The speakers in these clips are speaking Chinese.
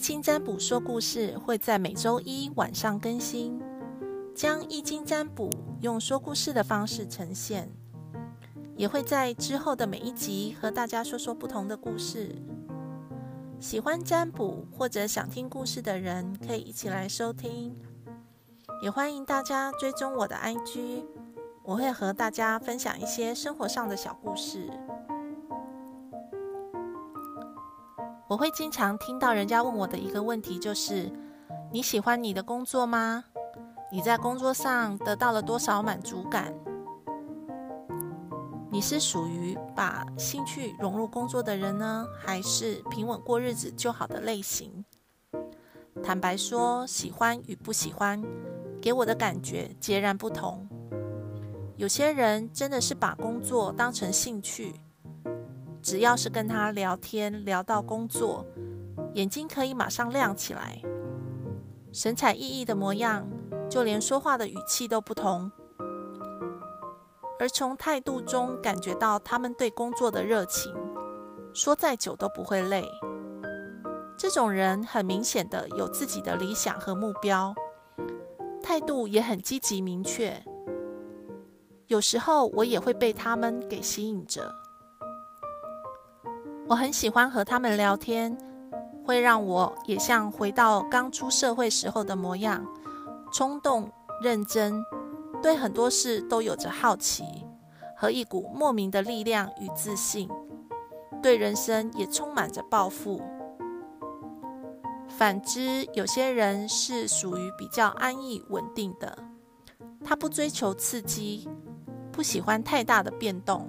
经占卜说故事会在每周一晚上更新，将易经占卜用说故事的方式呈现，也会在之后的每一集和大家说说不同的故事。喜欢占卜或者想听故事的人，可以一起来收听。也欢迎大家追踪我的 IG，我会和大家分享一些生活上的小故事。我会经常听到人家问我的一个问题，就是你喜欢你的工作吗？你在工作上得到了多少满足感？你是属于把兴趣融入工作的人呢，还是平稳过日子就好的类型？坦白说，喜欢与不喜欢，给我的感觉截然不同。有些人真的是把工作当成兴趣。只要是跟他聊天，聊到工作，眼睛可以马上亮起来，神采奕奕的模样，就连说话的语气都不同。而从态度中感觉到他们对工作的热情，说再久都不会累。这种人很明显的有自己的理想和目标，态度也很积极明确。有时候我也会被他们给吸引着。我很喜欢和他们聊天，会让我也像回到刚出社会时候的模样，冲动、认真，对很多事都有着好奇和一股莫名的力量与自信，对人生也充满着抱负。反之，有些人是属于比较安逸稳定的，他不追求刺激，不喜欢太大的变动，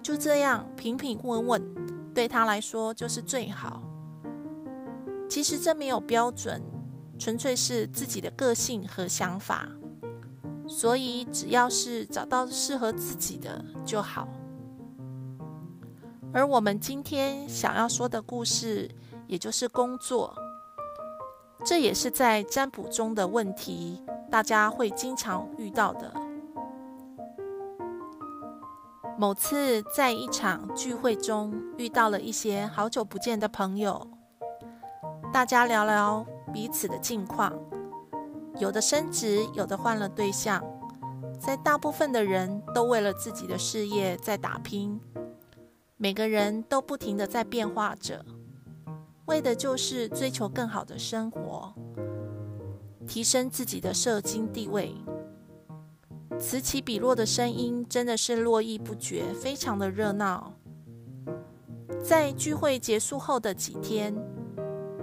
就这样平平稳稳。对他来说就是最好。其实这没有标准，纯粹是自己的个性和想法。所以只要是找到适合自己的就好。而我们今天想要说的故事，也就是工作，这也是在占卜中的问题，大家会经常遇到的。某次在一场聚会中遇到了一些好久不见的朋友，大家聊聊彼此的近况，有的升职，有的换了对象，在大部分的人都为了自己的事业在打拼，每个人都不停的在变化着，为的就是追求更好的生活，提升自己的社经地位。此起彼落的声音真的是络绎不绝，非常的热闹。在聚会结束后的几天，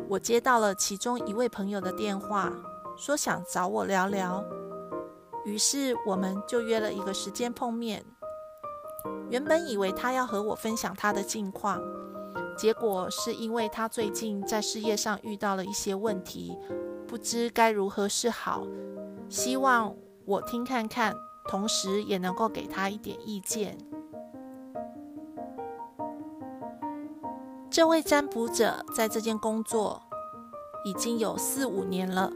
我接到了其中一位朋友的电话，说想找我聊聊。于是我们就约了一个时间碰面。原本以为他要和我分享他的近况，结果是因为他最近在事业上遇到了一些问题，不知该如何是好，希望。我听看看，同时也能够给他一点意见。这位占卜者在这间工作已经有四五年了，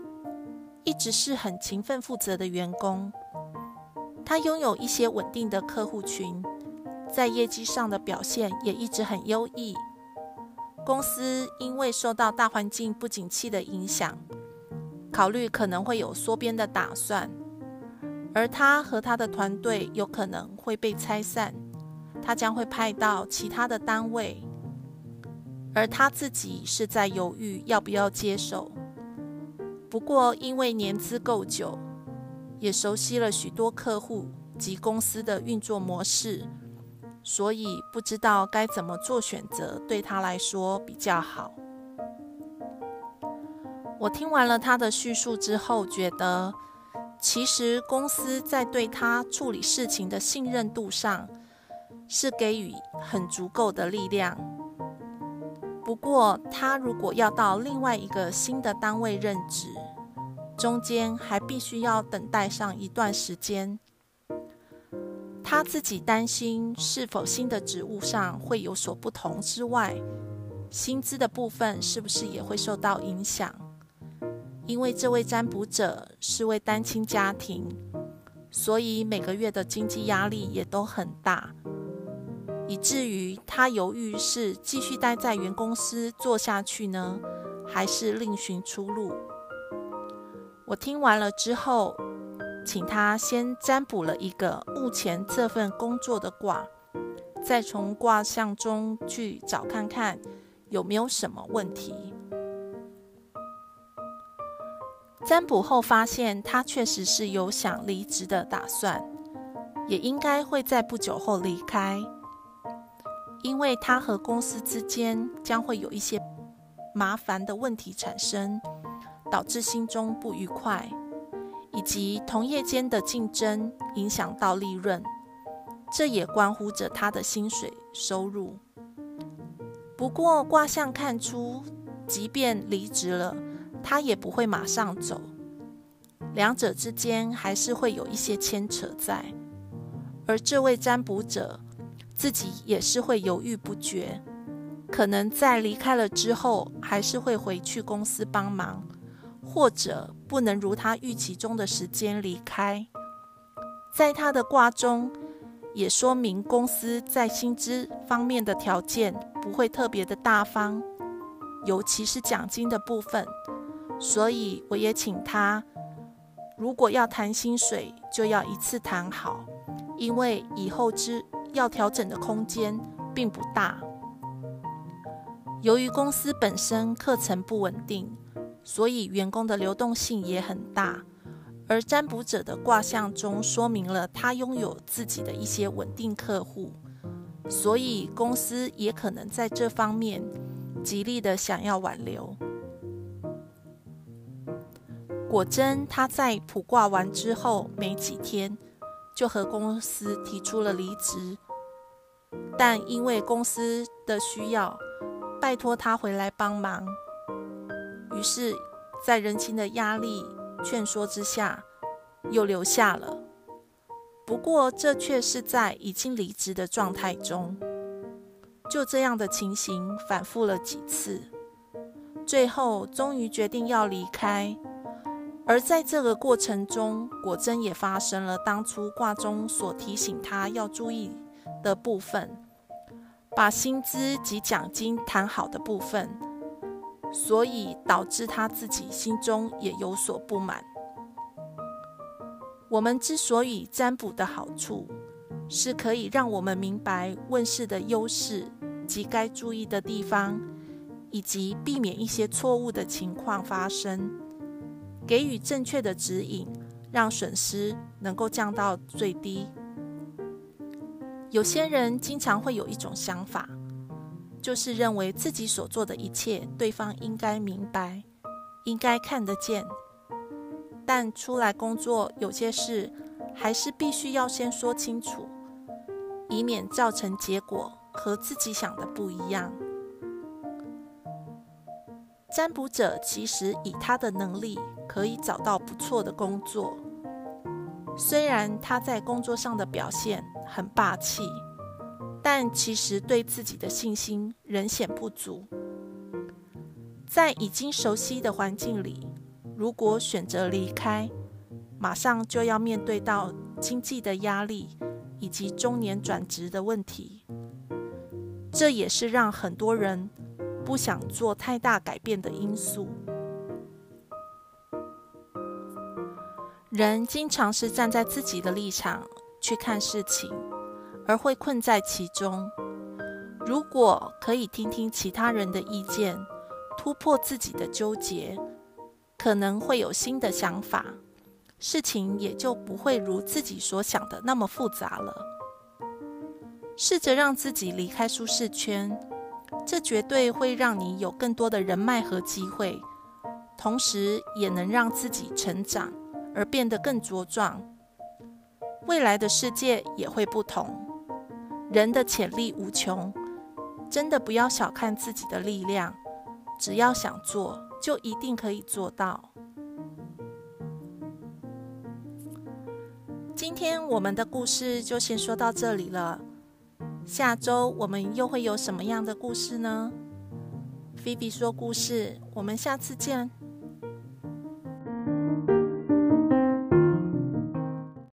一直是很勤奋负责的员工。他拥有一些稳定的客户群，在业绩上的表现也一直很优异。公司因为受到大环境不景气的影响，考虑可能会有缩编的打算。而他和他的团队有可能会被拆散，他将会派到其他的单位，而他自己是在犹豫要不要接手。不过，因为年资够久，也熟悉了许多客户及公司的运作模式，所以不知道该怎么做选择，对他来说比较好。我听完了他的叙述之后，觉得。其实公司在对他处理事情的信任度上是给予很足够的力量。不过，他如果要到另外一个新的单位任职，中间还必须要等待上一段时间。他自己担心是否新的职务上会有所不同之外，薪资的部分是不是也会受到影响？因为这位占卜者是位单亲家庭，所以每个月的经济压力也都很大，以至于他犹豫是继续待在原公司做下去呢，还是另寻出路？我听完了之后，请他先占卜了一个目前这份工作的卦，再从卦象中去找看看有没有什么问题。占卜后发现，他确实是有想离职的打算，也应该会在不久后离开，因为他和公司之间将会有一些麻烦的问题产生，导致心中不愉快，以及同业间的竞争影响到利润，这也关乎着他的薪水收入。不过卦象看出，即便离职了。他也不会马上走，两者之间还是会有一些牵扯在。而这位占卜者自己也是会犹豫不决，可能在离开了之后，还是会回去公司帮忙，或者不能如他预期中的时间离开。在他的卦中，也说明公司在薪资方面的条件不会特别的大方，尤其是奖金的部分。所以我也请他，如果要谈薪水，就要一次谈好，因为以后之要调整的空间并不大。由于公司本身课程不稳定，所以员工的流动性也很大。而占卜者的卦象中说明了他拥有自己的一些稳定客户，所以公司也可能在这方面极力的想要挽留。果真，他在卜卦完之后没几天，就和公司提出了离职。但因为公司的需要，拜托他回来帮忙。于是，在人情的压力劝说之下，又留下了。不过，这却是在已经离职的状态中。就这样的情形反复了几次，最后终于决定要离开。而在这个过程中，果真也发生了当初卦中所提醒他要注意的部分，把薪资及奖金谈好的部分，所以导致他自己心中也有所不满。我们之所以占卜的好处，是可以让我们明白问世的优势及该注意的地方，以及避免一些错误的情况发生。给予正确的指引，让损失能够降到最低。有些人经常会有一种想法，就是认为自己所做的一切，对方应该明白，应该看得见。但出来工作，有些事还是必须要先说清楚，以免造成结果和自己想的不一样。占卜者其实以他的能力可以找到不错的工作，虽然他在工作上的表现很霸气，但其实对自己的信心仍显不足。在已经熟悉的环境里，如果选择离开，马上就要面对到经济的压力以及中年转职的问题，这也是让很多人。不想做太大改变的因素。人经常是站在自己的立场去看事情，而会困在其中。如果可以听听其他人的意见，突破自己的纠结，可能会有新的想法，事情也就不会如自己所想的那么复杂了。试着让自己离开舒适圈。这绝对会让你有更多的人脉和机会，同时也能让自己成长而变得更茁壮。未来的世界也会不同。人的潜力无穷，真的不要小看自己的力量。只要想做，就一定可以做到。今天我们的故事就先说到这里了。下周我们又会有什么样的故事呢？菲比说故事，我们下次见。